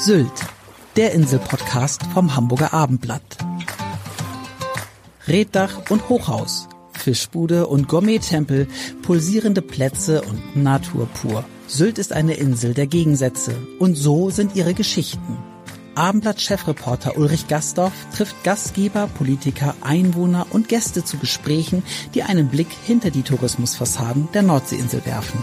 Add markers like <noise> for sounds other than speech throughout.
Sylt, der Inselpodcast vom Hamburger Abendblatt. Reddach und Hochhaus, Fischbude und Gourmet-Tempel, pulsierende Plätze und Natur pur. Sylt ist eine Insel der Gegensätze und so sind ihre Geschichten. Abendblatt-Chefreporter Ulrich Gastorf trifft Gastgeber, Politiker, Einwohner und Gäste zu Gesprächen, die einen Blick hinter die Tourismusfassaden der Nordseeinsel werfen.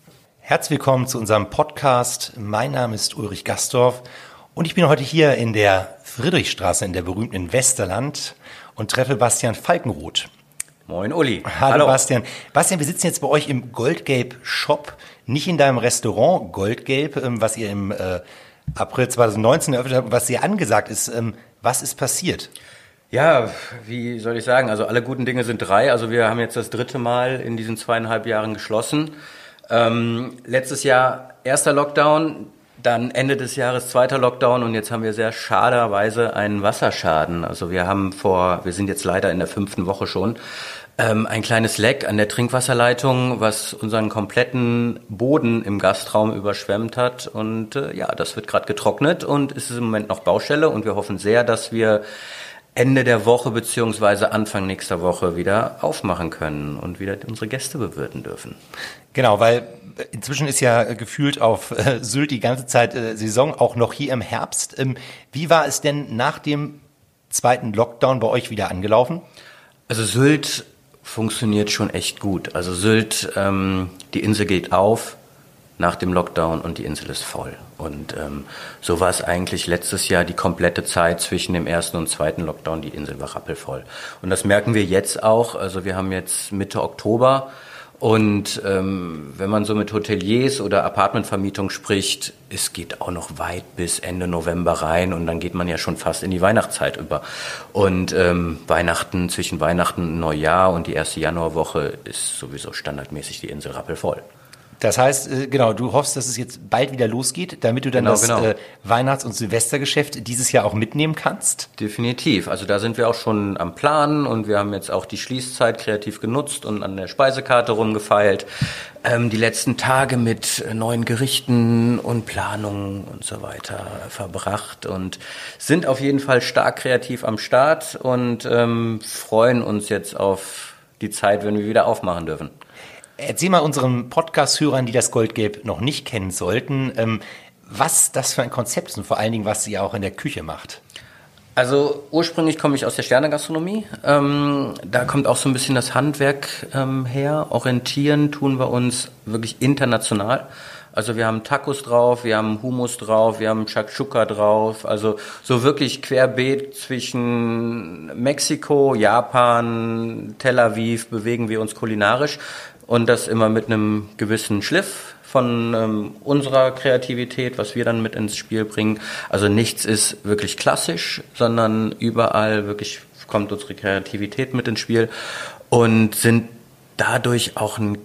Herzlich willkommen zu unserem Podcast. Mein Name ist Ulrich Gastorf und ich bin heute hier in der Friedrichstraße in der berühmten Westerland und treffe Bastian Falkenroth. Moin Uli. Hallo, Hallo, Bastian. Bastian, wir sitzen jetzt bei euch im Goldgelb Shop, nicht in deinem Restaurant Goldgelb, ähm, was ihr im äh, April 2019 eröffnet habt, was sehr angesagt ist. Ähm, was ist passiert? Ja, wie soll ich sagen? Also alle guten Dinge sind drei. Also wir haben jetzt das dritte Mal in diesen zweieinhalb Jahren geschlossen. Ähm, letztes Jahr erster Lockdown, dann Ende des Jahres zweiter Lockdown und jetzt haben wir sehr schaderweise einen Wasserschaden. Also wir haben vor, wir sind jetzt leider in der fünften Woche schon, ähm, ein kleines Leck an der Trinkwasserleitung, was unseren kompletten Boden im Gastraum überschwemmt hat. Und äh, ja, das wird gerade getrocknet und ist im Moment noch Baustelle und wir hoffen sehr, dass wir Ende der Woche beziehungsweise Anfang nächster Woche wieder aufmachen können und wieder unsere Gäste bewirten dürfen. Genau, weil inzwischen ist ja gefühlt auf äh, Sylt die ganze Zeit äh, Saison, auch noch hier im Herbst. Ähm, wie war es denn nach dem zweiten Lockdown bei euch wieder angelaufen? Also Sylt funktioniert schon echt gut. Also Sylt, ähm, die Insel geht auf, nach dem Lockdown und die Insel ist voll. Und ähm, so war es eigentlich letztes Jahr die komplette Zeit zwischen dem ersten und zweiten Lockdown. Die Insel war rappelvoll. Und das merken wir jetzt auch. Also wir haben jetzt Mitte Oktober. Und ähm, wenn man so mit Hoteliers oder Apartmentvermietung spricht, es geht auch noch weit bis Ende November rein und dann geht man ja schon fast in die Weihnachtszeit über. Und ähm, Weihnachten, zwischen Weihnachten und Neujahr und die erste Januarwoche ist sowieso standardmäßig die Insel rappelvoll. Das heißt, äh, genau, du hoffst, dass es jetzt bald wieder losgeht, damit du dann genau, das genau. Äh, Weihnachts- und Silvestergeschäft dieses Jahr auch mitnehmen kannst? Definitiv. Also da sind wir auch schon am Planen und wir haben jetzt auch die Schließzeit kreativ genutzt und an der Speisekarte rumgefeilt. Ähm, die letzten Tage mit neuen Gerichten und Planungen und so weiter verbracht und sind auf jeden Fall stark kreativ am Start und ähm, freuen uns jetzt auf die Zeit, wenn wir wieder aufmachen dürfen. Erzähl mal unseren Podcast-Hörern, die das Goldgelb noch nicht kennen sollten, ähm, was das für ein Konzept ist und vor allen Dingen, was sie auch in der Küche macht. Also ursprünglich komme ich aus der Sternegastronomie. Ähm, da kommt auch so ein bisschen das Handwerk ähm, her. Orientieren tun wir uns wirklich international. Also wir haben Tacos drauf, wir haben Hummus drauf, wir haben Shakshuka drauf. Also so wirklich querbeet zwischen Mexiko, Japan, Tel Aviv bewegen wir uns kulinarisch und das immer mit einem gewissen Schliff von ähm, unserer Kreativität, was wir dann mit ins Spiel bringen. Also nichts ist wirklich klassisch, sondern überall wirklich kommt unsere Kreativität mit ins Spiel und sind dadurch auch ein,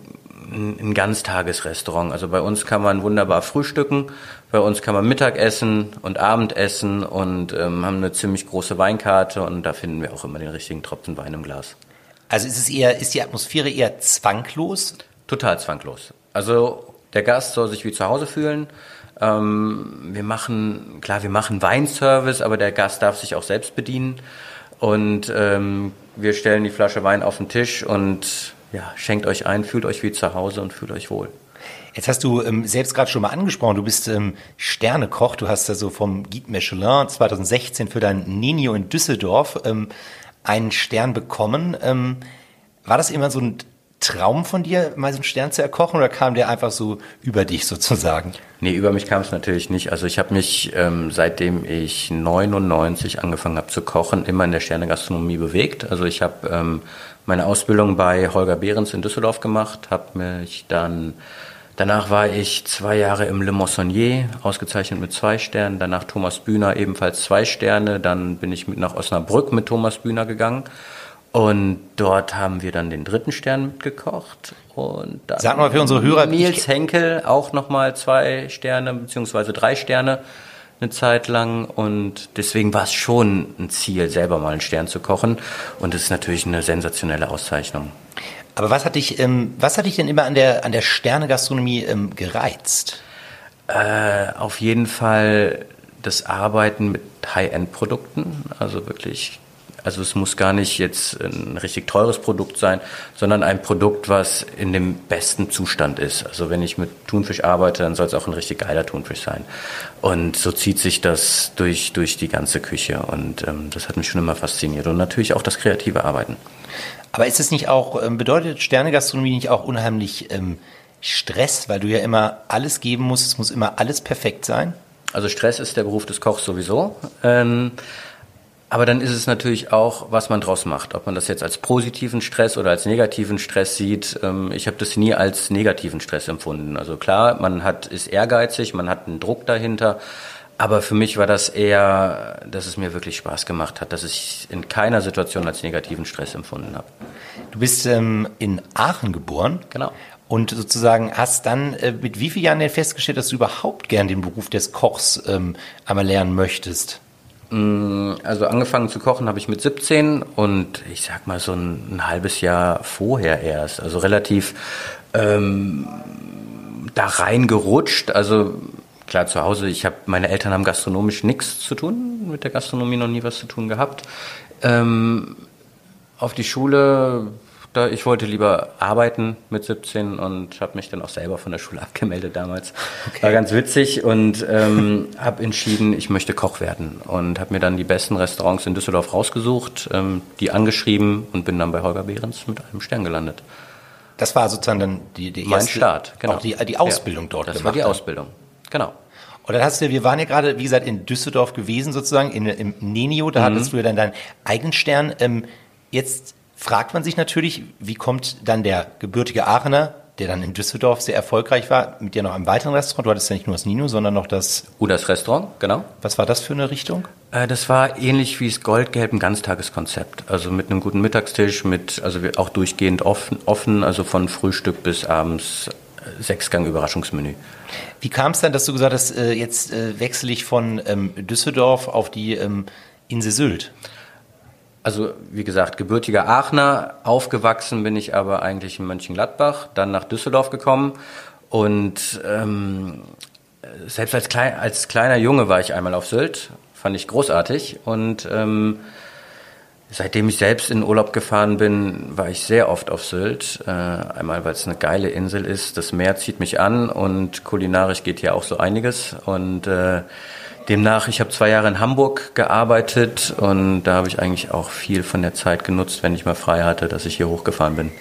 ein Ganztagesrestaurant. Also bei uns kann man wunderbar frühstücken, bei uns kann man Mittagessen und Abendessen und ähm, haben eine ziemlich große Weinkarte und da finden wir auch immer den richtigen Tropfen Wein im Glas. Also ist es eher, ist die Atmosphäre eher zwanglos? Total zwanglos. Also der Gast soll sich wie zu Hause fühlen. Ähm, wir machen, klar, wir machen Weinservice, aber der Gast darf sich auch selbst bedienen. Und ähm, wir stellen die Flasche Wein auf den Tisch und ja, schenkt euch ein, fühlt euch wie zu Hause und fühlt euch wohl. Jetzt hast du ähm, selbst gerade schon mal angesprochen, du bist ähm, Sternekoch, du hast also vom Guide Michelin 2016 für dein Nino in Düsseldorf ähm, einen Stern bekommen. Ähm, war das immer so ein Traum von dir, mal so einen Stern zu erkochen oder kam der einfach so über dich sozusagen? Nee, über mich kam es natürlich nicht. Also ich habe mich, ähm, seitdem ich 99 angefangen habe zu kochen, immer in der Sternegastronomie bewegt. Also ich habe ähm, meine Ausbildung bei Holger Behrens in Düsseldorf gemacht, habe mich dann Danach war ich zwei Jahre im Le Moissonnier, ausgezeichnet mit zwei Sternen. Danach Thomas Bühner, ebenfalls zwei Sterne. Dann bin ich mit nach Osnabrück mit Thomas Bühner gegangen. Und dort haben wir dann den dritten Stern mitgekocht. Und dann Sag mal für unsere Hörer. Nils Henkel auch nochmal zwei Sterne, beziehungsweise drei Sterne eine Zeit lang. Und deswegen war es schon ein Ziel, selber mal einen Stern zu kochen. Und es ist natürlich eine sensationelle Auszeichnung. Aber was hat dich, ähm, was hat dich denn immer an der, an der Sterne-Gastronomie ähm, gereizt? Äh, auf jeden Fall das Arbeiten mit High-End-Produkten, also wirklich also es muss gar nicht jetzt ein richtig teures Produkt sein, sondern ein Produkt, was in dem besten Zustand ist. Also wenn ich mit Thunfisch arbeite, dann soll es auch ein richtig geiler Thunfisch sein. Und so zieht sich das durch, durch die ganze Küche. Und ähm, das hat mich schon immer fasziniert. Und natürlich auch das kreative Arbeiten. Aber ist es nicht auch, ähm, bedeutet Sternegastronomie nicht auch unheimlich ähm, Stress, weil du ja immer alles geben musst, es muss immer alles perfekt sein? Also Stress ist der Beruf des Kochs sowieso. Ähm, aber dann ist es natürlich auch, was man draus macht. Ob man das jetzt als positiven Stress oder als negativen Stress sieht. Ähm, ich habe das nie als negativen Stress empfunden. Also klar, man hat, ist ehrgeizig, man hat einen Druck dahinter. Aber für mich war das eher, dass es mir wirklich Spaß gemacht hat, dass ich in keiner Situation als negativen Stress empfunden habe. Du bist ähm, in Aachen geboren. Genau. Und sozusagen hast dann äh, mit wie vielen Jahren denn festgestellt, dass du überhaupt gern den Beruf des Kochs ähm, einmal lernen möchtest? Mm, also angefangen zu kochen habe ich mit 17 und ich sag mal so ein, ein halbes Jahr vorher erst. Also relativ ähm, da reingerutscht. Also klar zu Hause, ich habe meine Eltern haben gastronomisch nichts zu tun, mit der Gastronomie noch nie was zu tun gehabt. Ähm, auf die Schule, da ich wollte lieber arbeiten mit 17 und habe mich dann auch selber von der Schule <laughs> abgemeldet damals. Okay. War ganz witzig und ähm, habe entschieden, ich möchte Koch werden und habe mir dann die besten Restaurants in Düsseldorf rausgesucht, ähm, die angeschrieben und bin dann bei Holger Behrens mit einem Stern gelandet. Das war sozusagen dann die, die mein Start, genau. Auch die, die Ausbildung ja, dort das gemacht. Das war die Ausbildung. Genau. Und dann hast du, wir waren ja gerade, wie gesagt, in Düsseldorf gewesen sozusagen, in, im Nenio, da mhm. hattest du ja dann deinen eigenen Stern. Ähm, jetzt fragt man sich natürlich, wie kommt dann der gebürtige Aachener, der dann in Düsseldorf sehr erfolgreich war, mit dir noch einem weiteren Restaurant? Du hattest ja nicht nur das Nino, sondern noch das... Udas Restaurant, genau. Was war das für eine Richtung? Äh, das war ähnlich wie das Goldgelb, ein Ganztageskonzept. Also mit einem guten Mittagstisch, mit, also auch durchgehend offen, offen also von Frühstück bis abends Sechsgang Überraschungsmenü. Wie kam es dann, dass du gesagt hast, äh, jetzt äh, wechsle ich von ähm, Düsseldorf auf die ähm, Insel Sylt? Also wie gesagt, gebürtiger Aachener, aufgewachsen bin ich aber eigentlich in Mönchengladbach, dann nach Düsseldorf gekommen und ähm, selbst als, klein, als kleiner Junge war ich einmal auf Sylt, fand ich großartig und ähm, Seitdem ich selbst in Urlaub gefahren bin, war ich sehr oft auf Sylt. Äh, einmal, weil es eine geile Insel ist. Das Meer zieht mich an und kulinarisch geht hier auch so einiges. Und äh, demnach, ich habe zwei Jahre in Hamburg gearbeitet und da habe ich eigentlich auch viel von der Zeit genutzt, wenn ich mal frei hatte, dass ich hier hochgefahren bin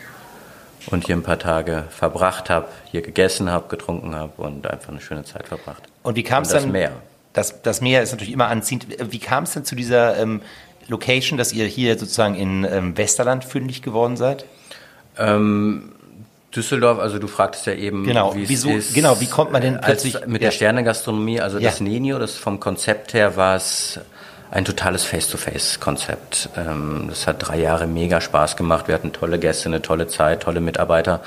und hier ein paar Tage verbracht habe, hier gegessen habe, getrunken habe und einfach eine schöne Zeit verbracht. Und wie kam es dann? Das Meer. Das, das Meer ist natürlich immer anziehend. Wie kam es denn zu dieser ähm, Location, dass ihr hier sozusagen in ähm, Westerland fündig geworden seid? Ähm, Düsseldorf, also du fragtest ja eben, genau, wie wieso, ist, genau, wie kommt man denn plötzlich mit ja. der Sternegastronomie, also ja. das Nenio, das vom Konzept her war es ein totales Face-to-Face-Konzept. Ähm, das hat drei Jahre mega Spaß gemacht. Wir hatten tolle Gäste, eine tolle Zeit, tolle Mitarbeiter.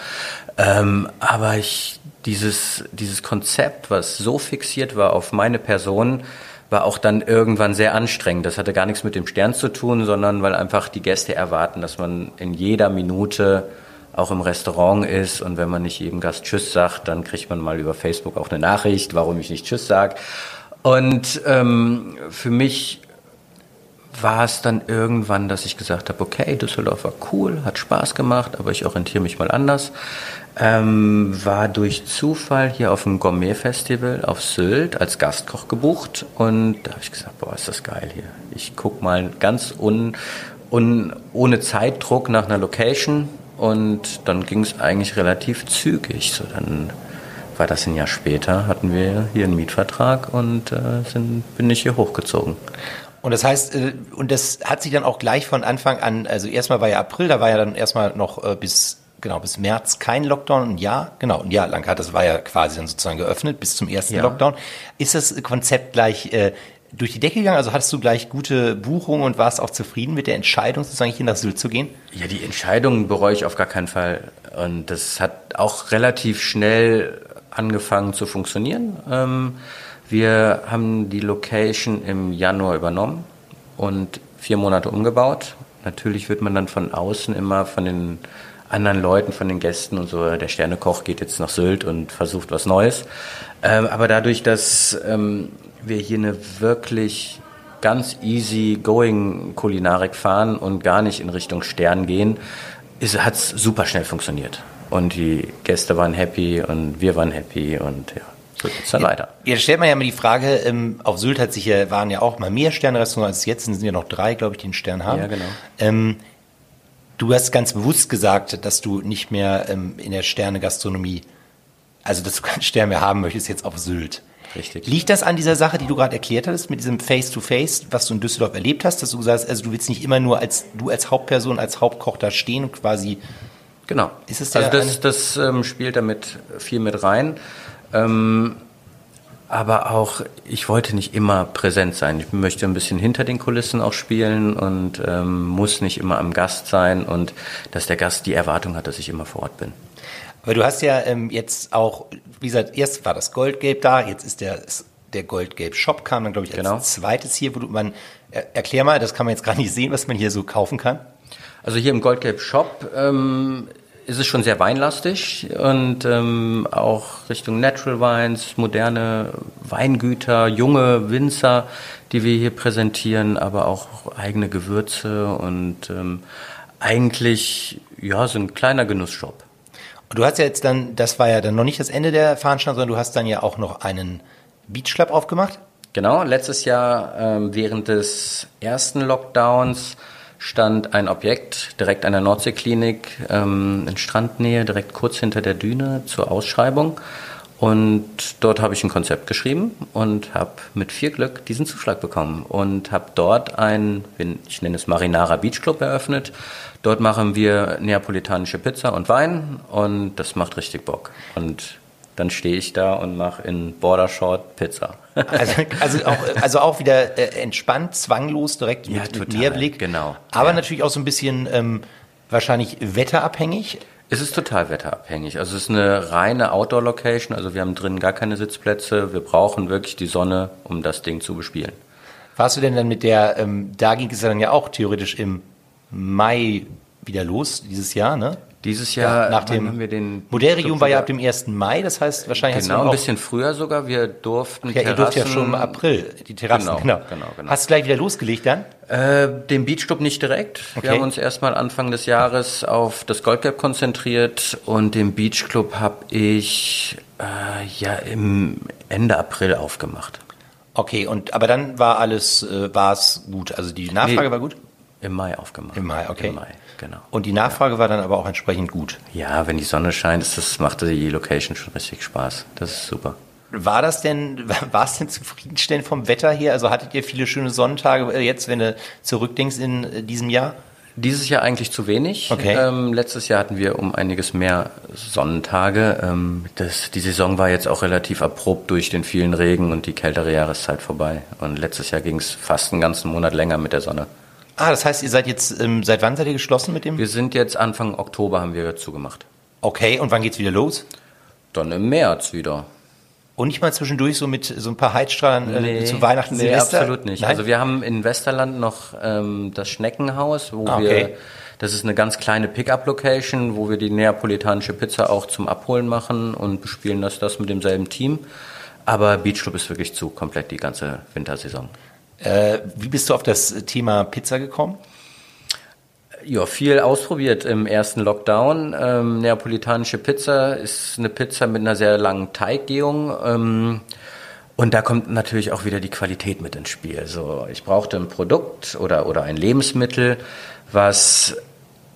Ähm, aber ich, dieses, dieses Konzept, was so fixiert war auf meine Person, war auch dann irgendwann sehr anstrengend. Das hatte gar nichts mit dem Stern zu tun, sondern weil einfach die Gäste erwarten, dass man in jeder Minute auch im Restaurant ist und wenn man nicht jedem Gast Tschüss sagt, dann kriegt man mal über Facebook auch eine Nachricht, warum ich nicht Tschüss sage. Und ähm, für mich war es dann irgendwann, dass ich gesagt habe, okay, Düsseldorf war cool, hat Spaß gemacht, aber ich orientiere mich mal anders. Ähm, war durch Zufall hier auf dem Gourmet-Festival auf Sylt als Gastkoch gebucht und da habe ich gesagt, boah, ist das geil hier. Ich guck mal ganz un, un, ohne Zeitdruck nach einer Location und dann ging es eigentlich relativ zügig. So dann war das ein Jahr später, hatten wir hier einen Mietvertrag und äh, sind, bin ich hier hochgezogen. Und das heißt, äh, und das hat sich dann auch gleich von Anfang an, also erstmal war ja April, da war ja dann erstmal noch äh, bis, genau, bis März kein Lockdown, ein Jahr, genau, ein Jahr lang hat, das war ja quasi dann sozusagen geöffnet bis zum ersten Ja. Lockdown. Ist das Konzept gleich äh, durch die Decke gegangen? Also hattest du gleich gute Buchungen und warst auch zufrieden mit der Entscheidung, sozusagen hier nach Sylt zu gehen? Ja, die Entscheidung bereue ich auf gar keinen Fall. Und das hat auch relativ schnell angefangen zu funktionieren. Ähm, wir haben die Location im Januar übernommen und vier Monate umgebaut. Natürlich wird man dann von außen immer von den anderen Leuten, von den Gästen und so, der Sternekoch geht jetzt nach Sylt und versucht was Neues. Ähm, aber dadurch, dass ähm, wir hier eine wirklich ganz easy going Kulinarik fahren und gar nicht in Richtung Stern gehen, hat es super schnell funktioniert. Und die Gäste waren happy und wir waren happy und ja, so geht's dann weiter. Jetzt stellt man ja immer die Frage, ähm, auf Sylt hat sich ja, waren ja auch mal mehr Sternrestaurants als jetzt, sind ja noch drei, glaube ich, die einen Stern haben. Ja, genau. Ähm, du hast ganz bewusst gesagt, dass du nicht mehr ähm, in der Sterne-Gastronomie, also dass du keinen Stern mehr haben möchtest jetzt auf Sylt. Richtig. Liegt das an dieser Sache, die du gerade erklärt hattest, mit diesem Face-to-Face, was du in Düsseldorf erlebt hast, dass du gesagt hast, also du willst nicht immer nur als du als Hauptperson, als Hauptkoch da stehen und quasi Genau. Ist es also das, das ähm, spielt damit viel mit rein. Ähm, aber auch, ich wollte nicht immer präsent sein. Ich möchte ein bisschen hinter den Kulissen auch spielen und ähm, muss nicht immer am Gast sein und dass der Gast die Erwartung hat, dass ich immer vor Ort bin. Aber du hast ja ähm, jetzt auch, wie gesagt, erst war das Goldgelb da, jetzt ist der, der Goldgelb-Shop kam dann, glaube ich, als Genau. zweites hier, wo du, man, er, erklär mal, das kann man jetzt gar nicht sehen, was man hier so kaufen kann. Also hier im Goldgelb Shop ähm, ist es schon sehr weinlastig und ähm, auch Richtung Natural Wines, moderne Weingüter, junge Winzer, die wir hier präsentieren, aber auch eigene Gewürze und ähm, eigentlich ja so ein kleiner Genussshop. Du hast ja jetzt dann, das war ja dann noch nicht das Ende der Veranstaltung, sondern du hast dann ja auch noch einen Beach Club aufgemacht. Genau, letztes Jahr ähm, während des ersten Lockdowns stand ein Objekt direkt an der Nordseeklinik ähm, in Strandnähe, direkt kurz hinter der Düne zur Ausschreibung. Und dort habe ich ein Konzept geschrieben und habe mit viel Glück diesen Zuschlag bekommen und habe dort ein, ich nenne es Marinara Beach Club eröffnet. Dort machen wir neapolitanische Pizza und Wein und das macht richtig Bock. Und dann stehe ich da und mache in Bordershort Pizza. Also, also, auch, also auch wieder äh, entspannt, zwanglos, direkt Ja, mit, mit total, Meerblick. genau. Aber Ja. natürlich auch so ein bisschen ähm, wahrscheinlich wetterabhängig. Es ist total wetterabhängig. Also es ist eine reine Outdoor-Location. Also wir haben drinnen gar keine Sitzplätze. Wir brauchen wirklich die Sonne, um das Ding zu bespielen. Warst du denn dann mit der, ähm, da ging es dann ja auch theoretisch im Mai wieder los, dieses Jahr, ne? Dieses Jahr nach wann dem haben wir den Moderium war ja ab dem 1. Mai, das heißt wahrscheinlich Genau, ein bisschen früher sogar. Wir durften ja, ihr durft ja schon im April die Terrassen, Genau, genau. genau, genau. Hast du gleich wieder losgelegt dann? Äh, den Beachclub nicht direkt. Okay. Wir haben uns erstmal Anfang des Jahres auf das Goldgap konzentriert und den Beachclub habe ich äh, ja im Ende April aufgemacht. Okay, und aber dann war alles, äh, war es gut. Also die Nachfrage Nee. war gut Im Mai aufgemacht. Im Mai, okay. Im Mai, genau. und die Nachfrage war dann aber auch entsprechend gut. Ja, wenn die Sonne scheint, ist das macht die Location schon richtig Spaß. Das ist super. War das denn, <laughs> war es denn zufriedenstellend vom Wetter her? Also hattet ihr viele schöne Sonnentage äh, jetzt, wenn du zurückdenkst in äh, diesem Jahr? Dieses Jahr eigentlich zu wenig. Okay. Ähm, letztes Jahr hatten wir um einiges mehr Sonnentage. Ähm, das, die Saison war jetzt auch relativ abrupt durch den vielen Regen und die kältere Jahreszeit vorbei. Und letztes Jahr ging es fast einen ganzen Monat länger mit der Sonne. Ah, das heißt, ihr seid jetzt, ähm, seit wann seid ihr geschlossen mit dem? Wir sind jetzt Anfang Oktober haben wir zugemacht. Okay, und wann geht's wieder los? Dann im März wieder. Und nicht mal zwischendurch so mit so ein paar Heizstrahlern äh, zu Weihnachten, nee, Silvester? absolut nicht. Nein? Also wir haben in Westerland noch ähm, das Schneckenhaus, wo Ah, okay. wir Das ist eine ganz kleine Pickup-Location, wo wir die neapolitanische Pizza auch zum Abholen machen und bespielen das, das mit demselben Team. Aber Beach Club ist wirklich zu, komplett die ganze Wintersaison. Äh, wie bist du auf das Thema Pizza gekommen? Ja, viel ausprobiert im ersten Lockdown. Ähm, neapolitanische Pizza ist eine Pizza mit einer sehr langen Teiggehung. Ähm, und da kommt natürlich auch wieder die Qualität mit ins Spiel. So, ich brauchte ein Produkt oder, oder ein Lebensmittel, was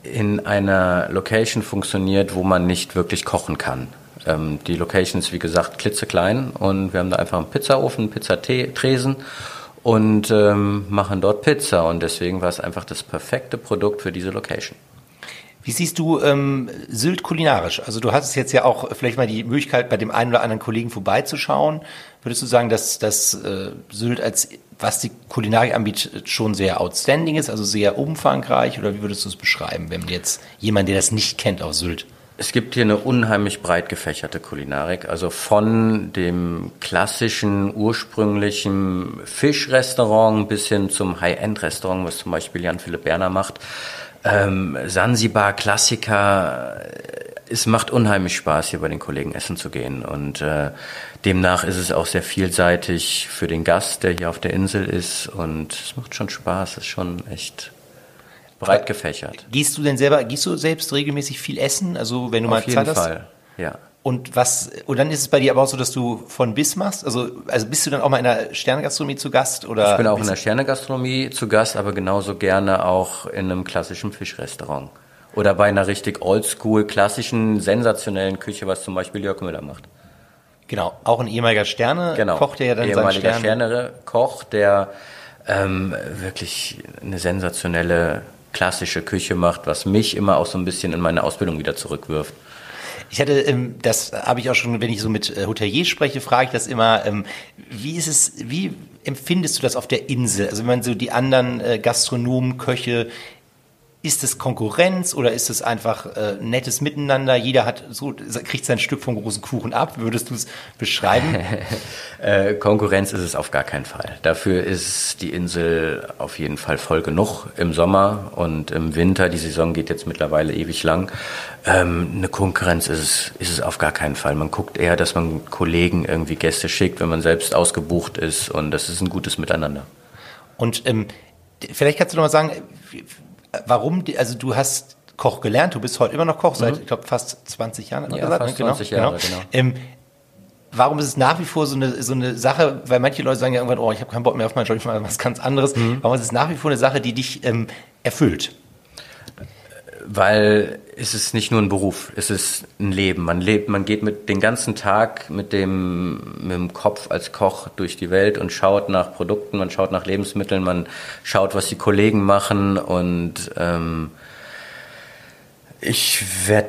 in einer Location funktioniert, wo man nicht wirklich kochen kann. Ähm, die Location ist wie gesagt klitzeklein und wir haben da einfach einen Pizzaofen, Pizzatresen und ähm, machen dort Pizza und deswegen war es einfach das perfekte Produkt für diese Location. Wie siehst du ähm, Sylt kulinarisch? Also du hattest jetzt ja auch vielleicht mal die Möglichkeit, bei dem einen oder anderen Kollegen vorbeizuschauen. Würdest du sagen, dass, dass äh, Sylt als was die Kulinarik anbietet, schon sehr outstanding ist, also sehr umfangreich? Oder wie würdest du es beschreiben, wenn jetzt jemand, der das nicht kennt, auf Sylt es gibt hier eine unheimlich breit gefächerte Kulinarik, also von dem klassischen, ursprünglichen Fischrestaurant bis hin zum High-End-Restaurant, was zum Beispiel Jan-Philipp Berner macht. Ähm, Sansibar, Klassiker. Es macht unheimlich Spaß, hier bei den Kollegen essen zu gehen. Und äh, demnach ist es auch sehr vielseitig für den Gast, der hier auf der Insel ist. Und es macht schon Spaß, es ist schon echt breit gefächert. Gehst du denn selber, gehst du selbst regelmäßig viel essen? Also wenn du Auf mal jeden Zeit Fall, ja. Und was, und dann ist es bei dir aber auch so, dass du von bis machst? Also, also bist du dann auch mal in der Sternegastronomie zu Gast oder? Ich bin auch in der Sternegastronomie zu Gast, aber genauso gerne auch in einem klassischen Fischrestaurant. Oder bei einer richtig oldschool, klassischen, sensationellen Küche, was zum Beispiel Jörg Müller macht. Genau, auch ein ehemaliger Sterne Genau. kocht der ja dann Ehemaliger Stern. Sterne-Koch, der ähm, wirklich eine sensationelle klassische Küche macht, was mich immer auch so ein bisschen in meine Ausbildung wieder zurückwirft. Ich hatte, ähm, das habe ich auch schon, wenn ich so mit äh, Hoteliers spreche, frage ich das immer, ähm, wie ist es, wie empfindest du das auf der Insel? Also wenn man so die anderen äh, Gastronomen, Köche, ist es Konkurrenz oder ist es einfach äh, nettes Miteinander? Jeder hat so kriegt sein Stück vom großen Kuchen ab. Würdest du es beschreiben? <laughs> Äh, Konkurrenz ist es auf gar keinen Fall. Dafür ist die Insel auf jeden Fall voll genug im Sommer und im Winter. Die Saison geht jetzt mittlerweile ewig lang. Ähm, eine Konkurrenz ist es, ist es auf gar keinen Fall. Man guckt eher, dass man Kollegen irgendwie Gäste schickt, wenn man selbst ausgebucht ist und das ist ein gutes Miteinander. Und ähm, vielleicht kannst du noch mal sagen, warum? die- Also du hast Koch gelernt, du bist heute immer noch Koch seit, ich glaube, fast 20 Jahren. hat man Mhm. Ja, fast 20 Jahre, genau. Ähm, warum ist es nach wie vor so eine, so eine Sache, weil manche Leute sagen ja irgendwann, oh, ich habe keinen Bock mehr auf meinen Job, ich mache was ganz anderes. Mhm. Warum ist es nach wie vor eine Sache, die dich ähm, erfüllt? Weil es ist nicht nur ein Beruf, es ist ein Leben. Man lebt, man geht mit den ganzen Tag mit dem, mit dem Kopf als Koch durch die Welt und schaut nach Produkten, man schaut nach Lebensmitteln, man schaut, was die Kollegen machen und ähm, ich werde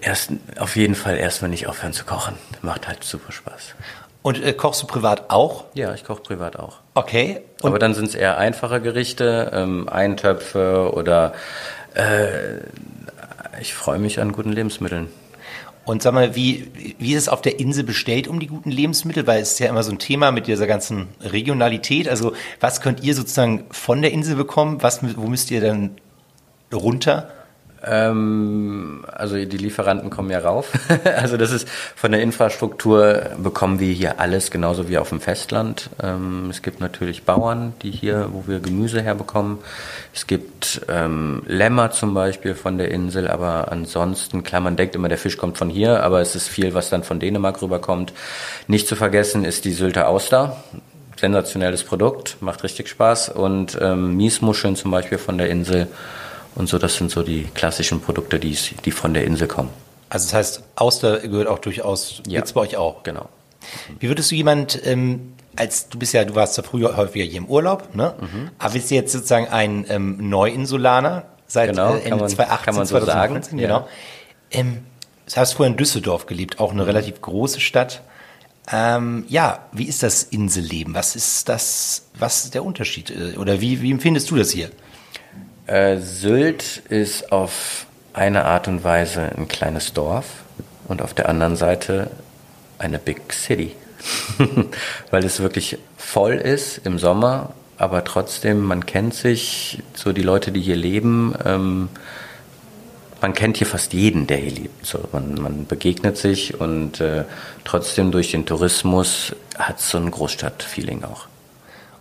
erst auf jeden Fall erstmal nicht aufhören zu kochen. Macht halt super Spaß. Und äh, kochst du privat auch? Ja, ich koche privat auch. Okay. Und Aber dann sind es eher einfache Gerichte, ähm, Eintöpfe oder äh, ich freue mich an guten Lebensmitteln. Und sag mal, wie, wie ist es auf der Insel bestellt um die guten Lebensmittel? Weil es ist ja immer so ein Thema mit dieser ganzen Regionalität. Also was könnt ihr sozusagen von der Insel bekommen? Was, wo müsst ihr dann runter? Ähm, also die Lieferanten kommen ja rauf. <laughs> also das ist von der Infrastruktur bekommen wir hier alles genauso wie auf dem Festland. Ähm, es gibt natürlich Bauern, die hier, wo wir Gemüse herbekommen. Es gibt ähm, Lämmer zum Beispiel von der Insel, aber ansonsten, klar, man denkt immer, der Fisch kommt von hier, aber es ist viel, was dann von Dänemark rüberkommt. Nicht zu vergessen ist die Sylter Auster. Sensationelles Produkt, macht richtig Spaß. Und ähm, Miesmuscheln zum Beispiel von der Insel. Und so, das sind so die klassischen Produkte, die, die von der Insel kommen. Also das heißt, Auster gehört auch durchaus, Ja. gibt's bei euch auch. Genau. Wie würdest du jemand, ähm, als du bist ja, du warst ja früher häufiger hier im Urlaub, ne? Mhm. Aber bist du jetzt sozusagen ein ähm, Neuinsulaner seit Genau, äh, Ende man- 2018, kann man so 2019, sagen, ja. genau. Ähm, du hast vorher in Düsseldorf gelebt, auch eine Mhm. relativ große Stadt. Ähm, ja, wie ist das Inselleben? Was ist das, was ist der Unterschied? Äh, Oder wie, wie empfindest du das hier? Äh, Sylt ist auf eine Art und Weise ein kleines Dorf und auf der anderen Seite eine Big City. <laughs> Weil es wirklich voll ist im Sommer, aber trotzdem, man kennt sich, so die Leute, die hier leben, ähm, man kennt hier fast jeden, der hier lebt. So, man, man begegnet sich und äh, trotzdem durch den Tourismus hat es so ein Großstadtfeeling auch.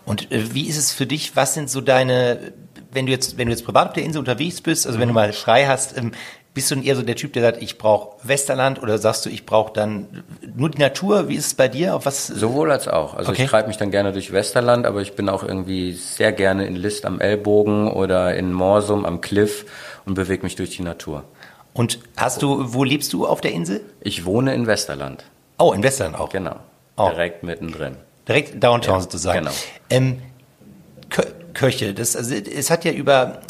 Und äh, wie ist es für dich? Was sind so deine, wenn du jetzt, wenn du jetzt privat auf der Insel unterwegs bist, also wenn du mal frei hast, ähm, bist du eher so der Typ, der sagt, ich brauche Westerland oder sagst du, ich brauche dann nur die Natur? Wie ist es bei dir? Auf was? Sowohl als auch. Also okay. ich treibe mich dann gerne durch Westerland, aber ich bin auch irgendwie sehr gerne in List am Ellbogen oder in Morsum am Cliff und bewege mich durch die Natur. Und hast du, wo lebst du auf der Insel? Ich wohne in Westerland. Oh, in Westerland auch. Genau. Oh. Direkt mittendrin. Direkt Downtown ja, sozusagen. Genau. Ähm, Köche, das, also, es hat ja über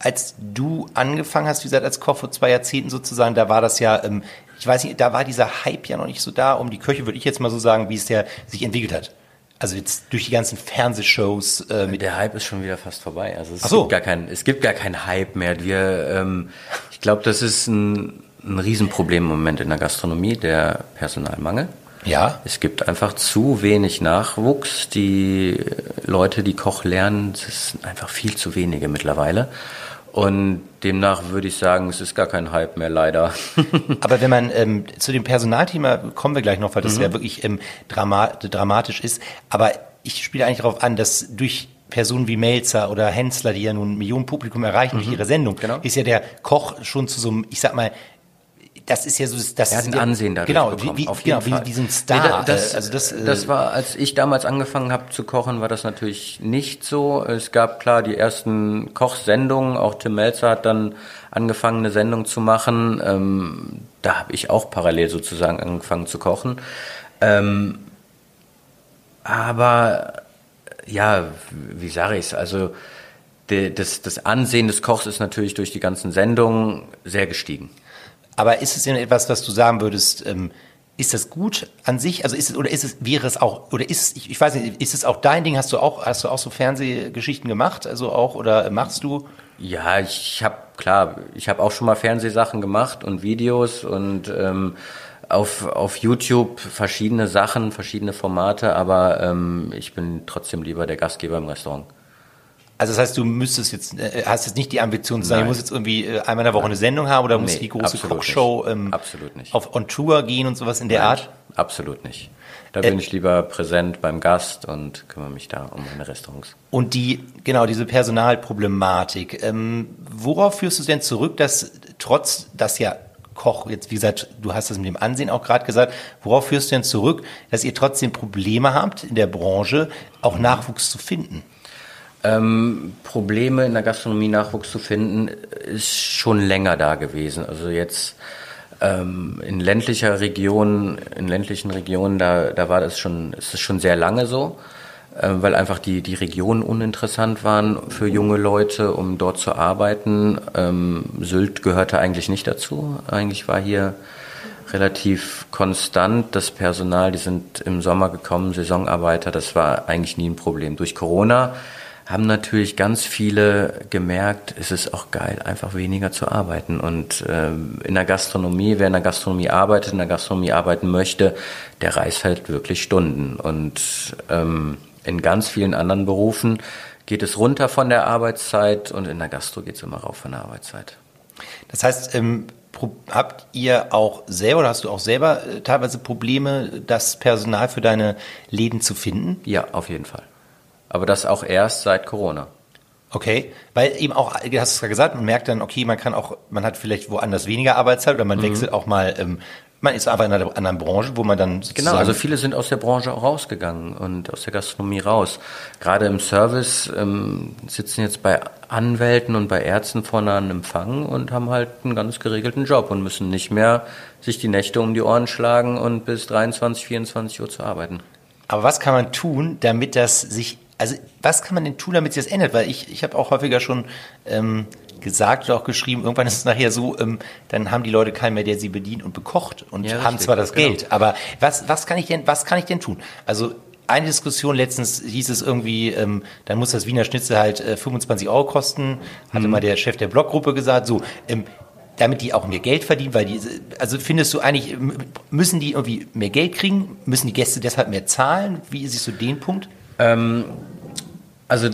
als du angefangen hast, wie gesagt, als Koch vor zwei Jahrzehnten sozusagen, da war das ja, ähm, ich weiß nicht, da war dieser Hype ja noch nicht so da um die Köche, würde ich jetzt mal so sagen, wie es der sich entwickelt hat. Also jetzt durch die ganzen Fernsehshows. Äh, mit der Hype ist schon wieder fast vorbei. Also es, so. gibt, gar kein, es gibt gar keinen Hype mehr. Wir, ähm, ich glaube, das ist ein, ein Riesenproblem im Moment in der Gastronomie, der Personalmangel. Ja. Es gibt einfach zu wenig Nachwuchs. Die Leute, die Koch lernen, das sind einfach viel zu wenige mittlerweile. Und demnach würde ich sagen, es ist gar kein Hype mehr, leider. <laughs> Aber wenn man ähm, zu dem Personalthema kommen wir gleich noch, weil das mhm. ja wirklich ähm, dramat dramatisch ist. Aber ich spiele eigentlich darauf an, dass durch Personen wie Melzer oder Hensler, die ja nun Millionen Publikum erreichen mhm. durch ihre Sendung, genau. ist ja der Koch schon zu so einem, ich sag mal, das ist ja so das er hat ein Ansehen dadurch genau bekommen, wie, auf genau, wie, wie so ein Star nee, das, also das, äh, das war als ich damals angefangen habe zu kochen war das natürlich nicht so. Es gab klar die ersten Kochsendungen. Auch Tim Melzer hat dann angefangen eine Sendung zu machen. Ähm, da habe ich auch parallel sozusagen angefangen zu kochen. Ähm, aber ja wie sage ich es also das, das Ansehen des Kochs ist natürlich durch die ganzen Sendungen sehr gestiegen. Aber ist es denn etwas, was du sagen würdest, ähm, ist das gut an sich? Also ist es, oder ist es, wäre es auch, oder ist es, ich, ich weiß nicht, ist es auch dein Ding? Hast du auch, hast du auch so Fernsehgeschichten gemacht? Also auch, oder machst du? Ja, ich habe, klar, ich habe auch schon mal Fernsehsachen gemacht und Videos und, ähm, auf, auf YouTube verschiedene Sachen, verschiedene Formate, aber ähm, ich bin trotzdem lieber der Gastgeber im Restaurant. Also das heißt, du müsstest jetzt, äh, hast jetzt nicht die Ambition zu sagen, Nein. ich muss jetzt irgendwie äh, einmal in der Woche eine Sendung haben oder nee, muss die große Kochshow ähm, absolut nicht. auf on Tour gehen und sowas in der Nein, Art? Absolut nicht. Da bin äh, ich lieber präsent beim Gast und kümmere mich da um meine Restaurants. Und die, genau, diese Personalproblematik. Ähm, worauf führst du denn zurück, dass trotz, dass ja Koch, jetzt wie gesagt, du hast das mit dem Ansehen auch gerade gesagt, worauf führst du denn zurück, dass ihr trotzdem Probleme habt in der Branche, auch. Nachwuchs zu finden? Ähm, Probleme in der Gastronomie Nachwuchs zu finden, ist schon länger da gewesen. Also jetzt ähm, in ländlicher Region, in ländlichen Regionen, da, da war das schon, ist es schon sehr lange so, äh, weil einfach die, die Regionen uninteressant waren für junge Leute, um dort zu arbeiten. Ähm, Sylt gehörte eigentlich nicht dazu. Eigentlich war hier relativ konstant das Personal, die sind im Sommer gekommen, Saisonarbeiter, das war eigentlich nie ein Problem. Durch Corona haben natürlich ganz viele gemerkt, es ist auch geil, einfach weniger zu arbeiten. Und ähm, in der Gastronomie, wer in der Gastronomie arbeitet, in der Gastronomie arbeiten möchte, der reist halt wirklich Stunden. Und ähm, in ganz vielen anderen Berufen geht es runter von der Arbeitszeit und in der Gastro geht es immer rauf von der Arbeitszeit. Das heißt, ähm, habt ihr auch selber oder hast du auch selber äh, teilweise Probleme, das Personal für deine Läden zu finden? Ja, auf jeden Fall. Aber das auch erst seit Corona. Okay, weil eben auch, du hast es ja gesagt, man merkt dann, okay, man kann auch, man hat vielleicht woanders weniger Arbeitszeit oder man mhm. wechselt auch mal, ähm, man ist einfach in einer anderen Branche, wo man dann Genau, also viele sind aus der Branche auch rausgegangen und aus der Gastronomie raus. Gerade im Service ähm, sitzen jetzt bei Anwälten und bei Ärzten vorne an Empfang und haben halt einen ganz geregelten Job und müssen nicht mehr sich die Nächte um die Ohren schlagen und bis 23, 24 Uhr zu arbeiten. Aber was kann man tun, damit das sich also was kann man denn tun, damit sich das ändert? Weil ich, ich habe auch häufiger schon ähm, gesagt oder auch geschrieben, irgendwann ist es nachher so, ähm, dann haben die Leute keinen mehr, der sie bedient und bekocht und ja, haben zwar das genau. Geld, aber was, was kann ich denn, was kann ich denn tun? Also eine Diskussion letztens hieß es irgendwie, ähm, dann muss das Wiener Schnitzel halt äh, 25 Euro kosten, hatte mhm. mal der Chef der Bloggruppe gesagt, so, ähm, damit die auch mehr Geld verdienen, weil die, also findest du eigentlich, müssen die irgendwie mehr Geld kriegen? Müssen die Gäste deshalb mehr zahlen? Wie siehst du den Punkt? Ähm, also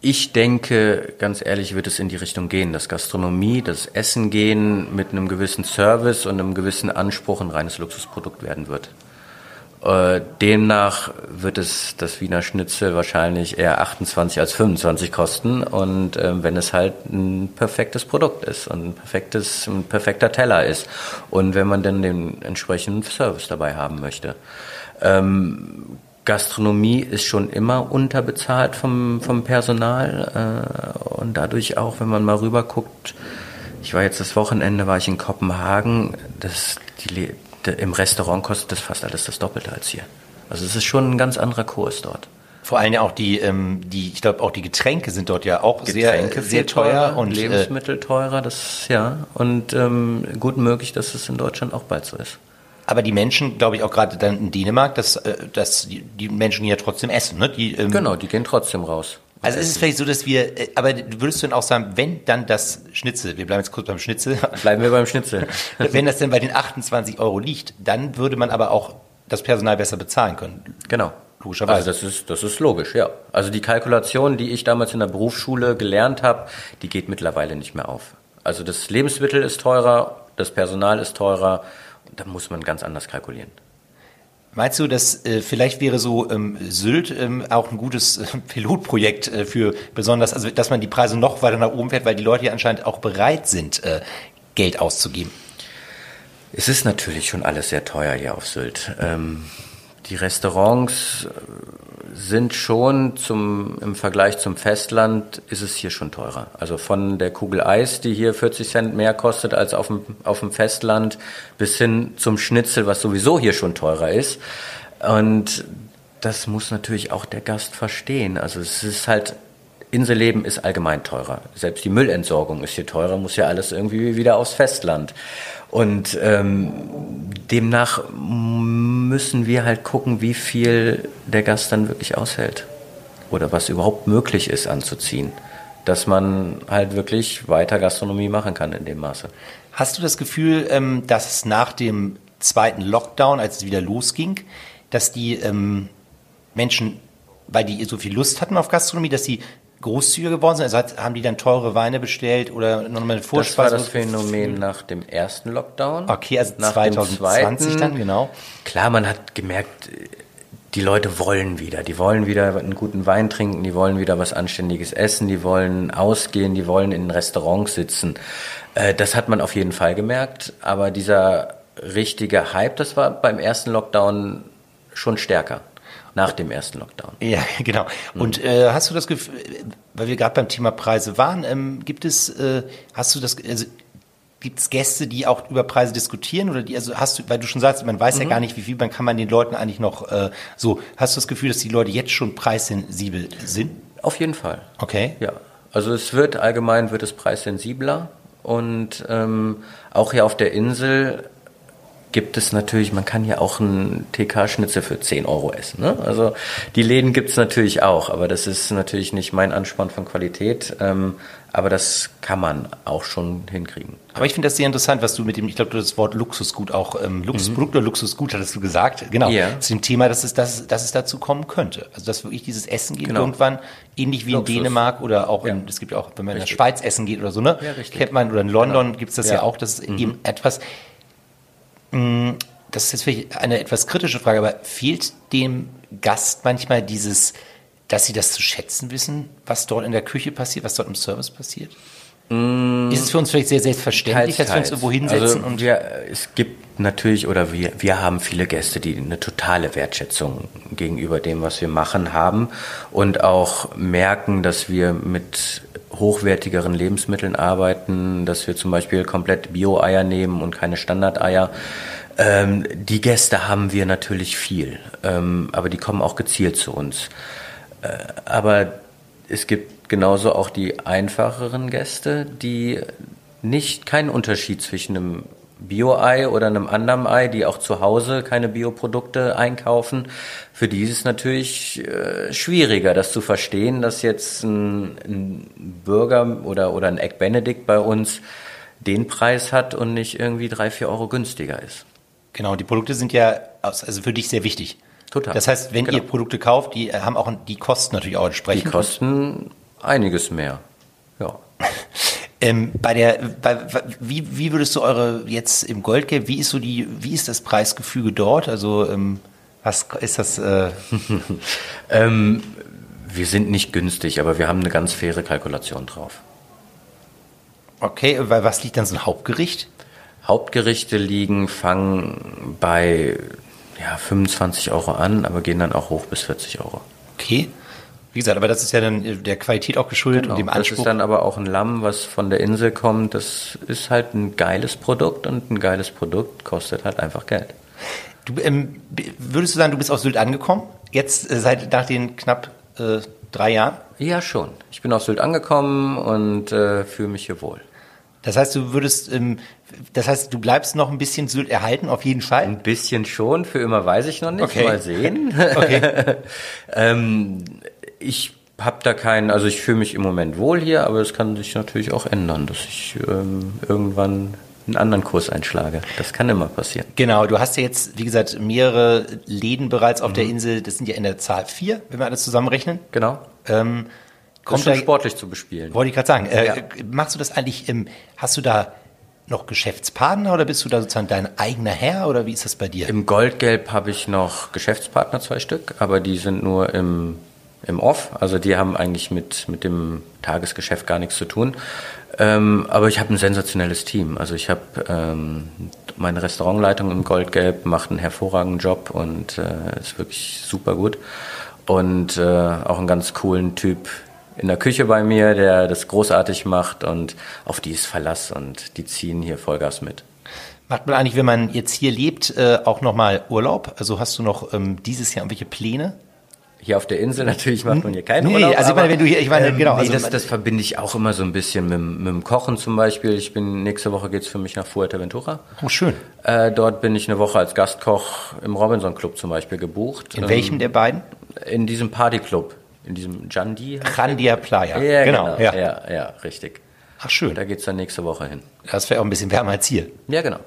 ich denke, ganz ehrlich, wird es in die Richtung gehen, dass Gastronomie, das Essen gehen mit einem gewissen Service und einem gewissen Anspruch ein reines Luxusprodukt werden wird. Äh, demnach wird es das Wiener Schnitzel wahrscheinlich eher 28 als 25 kosten und äh, wenn es halt ein perfektes Produkt ist und ein perfektes, ein perfekter Teller ist und wenn man dann den entsprechenden Service dabei haben möchte. Ähm, Gastronomie ist schon immer unterbezahlt vom, vom Personal äh, und dadurch auch, wenn man mal rüber guckt, ich war jetzt das Wochenende, war ich in Kopenhagen, das, die, im Restaurant kostet das fast alles das Doppelte als hier. Also es ist schon ein ganz anderer Kurs dort. Vor allem ja auch die, ähm, die ich glaube auch die Getränke sind dort ja auch Getränke sehr, sehr teuer, teurer und äh, Lebensmittel teurer, das ja und ähm, gut möglich, dass es in Deutschland auch bald so ist. Aber die Menschen, glaube ich, auch gerade dann in Dänemark, dass, äh, dass die, die Menschen hier trotzdem essen, ne? Die, ähm, genau, die gehen trotzdem raus. Also ist es vielleicht so, dass wir, äh, aber würdest du denn auch sagen, wenn dann das Schnitzel, wir bleiben jetzt kurz beim Schnitzel. <laughs> Bleiben wir beim Schnitzel. <laughs> wenn das denn bei den 28 Euro liegt, dann würde man aber auch das Personal besser bezahlen können. Genau. Logischerweise. Also das ist, das ist logisch, ja. Also die Kalkulation, die ich damals in der Berufsschule gelernt habe, die geht mittlerweile nicht mehr auf. Also das Lebensmittel ist teurer, das Personal ist teurer, da muss man ganz anders kalkulieren. Meinst du, dass äh, vielleicht wäre so ähm, Sylt ähm, auch ein gutes äh, Pilotprojekt äh, für besonders, also dass man die Preise noch weiter nach oben fährt, weil die Leute ja anscheinend auch bereit sind, äh, Geld auszugeben? Es ist natürlich schon alles sehr teuer hier auf Sylt. Ähm, die Restaurants sind schon zum, im Vergleich zum Festland ist es hier schon teurer. Also von der Kugel Eis, die hier 40 Cent mehr kostet als auf dem, auf dem Festland, bis hin zum Schnitzel, was sowieso hier schon teurer ist. Und das muss natürlich auch der Gast verstehen. Also es ist halt, Inselleben ist allgemein teurer. Selbst die Müllentsorgung ist hier teurer, muss ja alles irgendwie wieder aufs Festland. Und ähm, demnach müssen wir halt gucken, wie viel der Gast dann wirklich aushält oder was überhaupt möglich ist anzuziehen, dass man halt wirklich weiter Gastronomie machen kann in dem Maße. Hast du das Gefühl, ähm, dass nach dem zweiten Lockdown, als es wieder losging, dass die ähm, Menschen, weil die so viel Lust hatten auf Gastronomie, dass sie großzügiger geworden sind? Also haben die dann teure Weine bestellt oder nochmal eine Vorspeise? Das war das Phänomen nach dem ersten Lockdown. Okay, also nach 2020 dann, genau. Klar, man hat gemerkt, die Leute wollen wieder. Die wollen wieder einen guten Wein trinken, die wollen wieder was Anständiges essen, die wollen ausgehen, die wollen in Restaurants sitzen. Äh, das hat man auf jeden Fall gemerkt. Aber dieser richtige Hype, das war beim ersten Lockdown schon stärker nach dem ersten Lockdown. Ja, <laughs> genau. Und äh, hast du das Gefühl, weil wir gerade beim Thema Preise waren, ähm, gibt es, äh, hast du das, also, gibt es Gäste, die auch über Preise diskutieren oder die, also hast du, weil du schon sagst, man weiß mhm. ja gar nicht, wie viel, man kann man den Leuten eigentlich noch äh, so, hast du das Gefühl, dass die Leute jetzt schon preissensibel sind? Auf jeden Fall. Okay. Ja. Also es wird allgemein wird es preissensibler und ähm, auch hier auf der Insel gibt es natürlich, man kann ja auch einen TK-Schnitzel für 10 Euro essen. Ne? Also die Läden gibt es natürlich auch, aber das ist natürlich nicht mein Ansporn von Qualität. Ähm, aber das kann man auch schon hinkriegen. Aber ich finde das sehr interessant, was du mit dem, ich glaube, du das Wort Luxusgut auch, ähm, Luxusprodukt mhm. oder Luxusgut hattest du gesagt. Genau. Yeah. Zu dem Thema, dass es, dass, dass es dazu kommen könnte. Also, dass wirklich dieses Essen gibt genau. irgendwann, ähnlich wie Luxus. in Dänemark oder auch in, es gibt ja auch, wenn man richtig. in der Schweiz essen geht oder so, ne? Ja, richtig. Kennt man, oder in London genau. gibt es das ja. ja auch, dass es mhm. eben etwas, das ist jetzt vielleicht eine etwas kritische Frage, aber fehlt dem Gast manchmal dieses, dass sie das zu schätzen wissen, was dort in der Küche passiert, was dort im Service passiert? Mm, ist es für uns vielleicht sehr selbstverständlich, teils, dass wir uns irgendwo hinsetzen? Also und wir, es gibt natürlich, oder wir, wir haben viele Gäste, die eine totale Wertschätzung gegenüber dem, was wir machen, haben und auch merken, dass wir mit hochwertigeren Lebensmitteln arbeiten, dass wir zum Beispiel komplett Bio-Eier nehmen und keine Standardeier. Ähm, die Gäste haben wir natürlich viel, ähm, aber die kommen auch gezielt zu uns. Äh, aber es gibt genauso auch die einfacheren Gäste, die nicht keinen Unterschied zwischen einem Bio-Ei oder einem anderen Ei, die auch zu Hause keine Bioprodukte einkaufen. Für die ist es natürlich äh, schwieriger, das zu verstehen, dass jetzt ein, ein Burger oder, oder ein Egg Benedict bei uns den Preis hat und nicht irgendwie drei, vier Euro günstiger ist. Genau, die Produkte sind ja also für dich sehr wichtig. Total. Das heißt, wenn genau. ihr Produkte kauft, die haben auch die Kosten natürlich auch entsprechend. Die Kosten Einiges mehr, ja. <laughs> Ähm, bei der, bei, wie, wie würdest du eure jetzt im Goldgap, wie ist so die, wie ist das Preisgefüge dort? Also ähm, was ist das? Äh <laughs> ähm, wir sind nicht günstig, aber wir haben eine ganz faire Kalkulation drauf. Okay, weil was liegt dann so ein Hauptgericht? Hauptgerichte liegen, fangen bei ja, 25 Euro an, aber gehen dann auch hoch bis 40 Euro. Okay. Wie gesagt, aber das ist ja dann der Qualität auch geschuldet genau, und dem Anspruch. Das ist dann aber auch ein Lamm, was von der Insel kommt. Das ist halt ein geiles Produkt und ein geiles Produkt kostet halt einfach Geld. Du, ähm, würdest du sagen, du bist auf Sylt angekommen? Jetzt äh, seit nach den knapp äh, drei Jahren? Ja, schon. Ich bin auf Sylt angekommen und äh, fühle mich hier wohl. Das heißt, du würdest, ähm, das heißt, du bleibst noch ein bisschen Sylt erhalten, auf jeden Fall? Ein bisschen schon, für immer weiß ich noch nicht. Okay. Mal sehen. <laughs> Okay. <laughs> ähm, ich habe da keinen, also ich fühle mich im Moment wohl hier, aber es kann sich natürlich auch ändern, dass ich ähm, irgendwann einen anderen Kurs einschlage. Das kann immer passieren. Genau, du hast ja jetzt, wie gesagt, mehrere Läden bereits auf mhm. der Insel. Das sind ja in der Zahl vier, wenn wir alles zusammenrechnen. Genau. Ähm, kommt schon da, sportlich zu bespielen. Wollte ich gerade sagen. Äh, ja. Machst du das eigentlich, im, hast du da noch Geschäftspartner oder bist du da sozusagen dein eigener Herr oder wie ist das bei dir? Im Goldgelb habe ich noch Geschäftspartner, zwei Stück, aber die sind nur im im Off. Also die haben eigentlich mit, mit dem Tagesgeschäft gar nichts zu tun. Ähm, aber ich habe ein sensationelles Team. Also ich habe ähm, meine Restaurantleitung im Goldgelb, macht einen hervorragenden Job und äh, ist wirklich super gut. Und äh, auch einen ganz coolen Typ in der Küche bei mir, der das großartig macht und auf die ist Verlass und die ziehen hier Vollgas mit. Macht man eigentlich, wenn man jetzt hier lebt, äh, auch nochmal Urlaub? Also hast du noch ähm, dieses Jahr irgendwelche Pläne? Hier auf der Insel natürlich macht man hier keinen nee, Urlaub. also ich meine, wenn du hier, ich meine, ähm, genau. Nee, also, das, das verbinde ich auch immer so ein bisschen mit, mit dem Kochen zum Beispiel. Ich bin, nächste Woche geht's für mich nach Fuerteventura. Oh, schön. Äh, dort bin ich eine Woche als Gastkoch im Robinson Club zum Beispiel gebucht. In ähm, welchem der beiden? In diesem Partyclub. In diesem Jandi. Jandia Playa. Ja, genau. genau. Ja. ja, ja, richtig. Ach schön. Da geht's dann nächste Woche hin. Das wäre auch ein bisschen wärmer als hier. Ja, genau.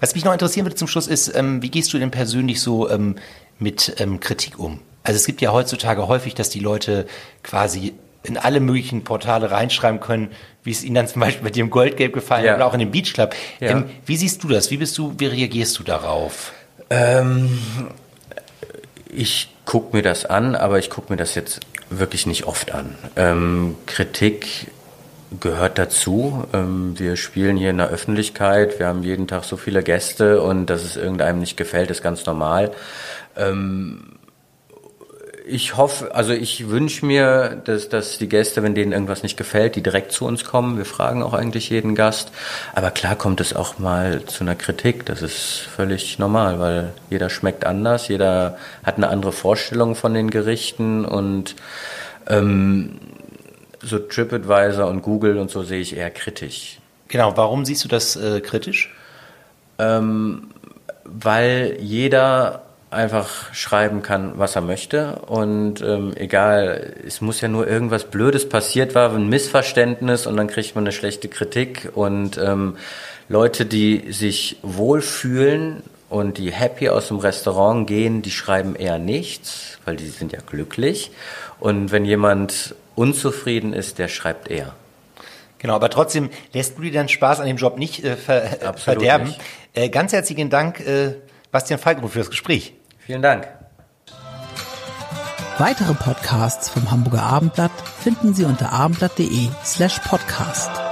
Was mich noch interessieren würde zum Schluss ist, ähm, wie gehst du denn persönlich so ähm, mit ähm, Kritik um? Also es gibt ja heutzutage häufig, dass die Leute quasi in alle möglichen Portale reinschreiben können, wie es ihnen dann <laughs> zum Beispiel mit dem Goldgelb gefallen ja. hat oder auch in dem Beach Club. Ja. Ähm, wie siehst du das? Wie bist du, wie reagierst du darauf? Ähm, ich gucke mir das an, aber ich gucke mir das jetzt wirklich nicht oft an. Ähm, Kritik gehört dazu. Ähm, wir spielen hier in der Öffentlichkeit, wir haben jeden Tag so viele Gäste und dass es irgendeinem nicht gefällt, ist ganz normal. Ähm, ich hoffe, also ich wünsche mir, dass, dass die Gäste, wenn denen irgendwas nicht gefällt, die direkt zu uns kommen. Wir fragen auch eigentlich jeden Gast. Aber klar kommt es auch mal zu einer Kritik. Das ist völlig normal, weil jeder schmeckt anders, jeder hat eine andere Vorstellung von den Gerichten und ähm, so TripAdvisor und Google und so sehe ich eher kritisch. Genau, warum siehst du das äh, kritisch? Ähm, weil jeder einfach schreiben kann, was er möchte. Und ähm, egal, es muss ja nur irgendwas Blödes passiert war, ein Missverständnis und dann kriegt man eine schlechte Kritik. Und ähm, Leute, die sich wohlfühlen und die happy aus dem Restaurant gehen, die schreiben eher nichts, weil die sind ja glücklich. Und wenn jemand unzufrieden ist, der schreibt eher. Genau, aber trotzdem lässt du dir deinen Spaß an dem Job nicht äh, ver Absolut verderben. Nicht. Äh, ganz herzlichen Dank, äh, Bastian Falkenroth, für das Gespräch. Vielen Dank. Weitere Podcasts vom Hamburger Abendblatt finden Sie unter abendblatt.de slash podcast.